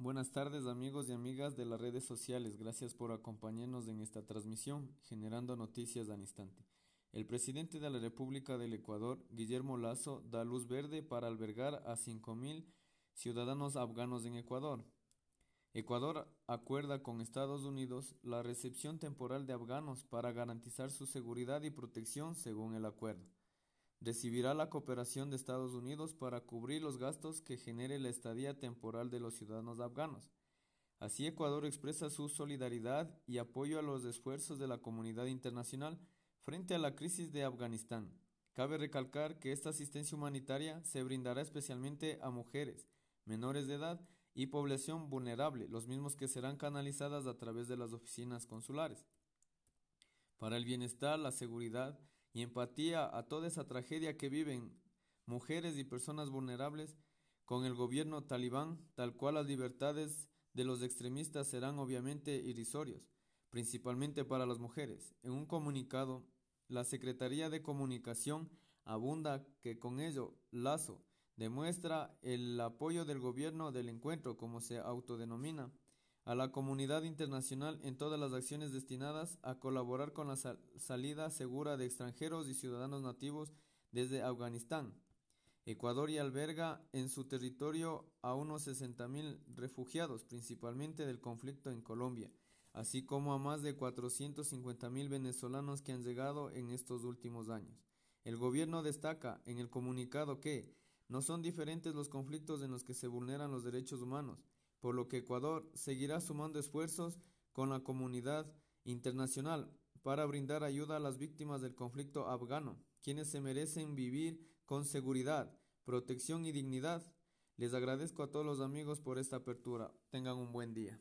Buenas tardes amigos y amigas de las redes sociales, gracias por acompañarnos en esta transmisión, generando noticias al instante. El presidente de la República del Ecuador, Guillermo Lazo, da luz verde para albergar a 5.000 ciudadanos afganos en Ecuador. Ecuador acuerda con Estados Unidos la recepción temporal de afganos para garantizar su seguridad y protección según el acuerdo recibirá la cooperación de Estados Unidos para cubrir los gastos que genere la estadía temporal de los ciudadanos afganos. Así Ecuador expresa su solidaridad y apoyo a los esfuerzos de la comunidad internacional frente a la crisis de Afganistán. Cabe recalcar que esta asistencia humanitaria se brindará especialmente a mujeres, menores de edad y población vulnerable, los mismos que serán canalizadas a través de las oficinas consulares. Para el bienestar, la seguridad y empatía a toda esa tragedia que viven mujeres y personas vulnerables con el gobierno talibán, tal cual las libertades de los extremistas serán obviamente irrisorios, principalmente para las mujeres. En un comunicado, la Secretaría de Comunicación abunda que con ello Lazo demuestra el apoyo del gobierno del encuentro, como se autodenomina, a la comunidad internacional en todas las acciones destinadas a colaborar con la salida segura de extranjeros y ciudadanos nativos desde Afganistán. Ecuador y alberga en su territorio a unos 60.000 refugiados, principalmente del conflicto en Colombia, así como a más de 450.000 venezolanos que han llegado en estos últimos años. El gobierno destaca en el comunicado que no son diferentes los conflictos en los que se vulneran los derechos humanos, por lo que Ecuador seguirá sumando esfuerzos con la comunidad internacional para brindar ayuda a las víctimas del conflicto afgano, quienes se merecen vivir con seguridad, protección y dignidad. Les agradezco a todos los amigos por esta apertura. Tengan un buen día.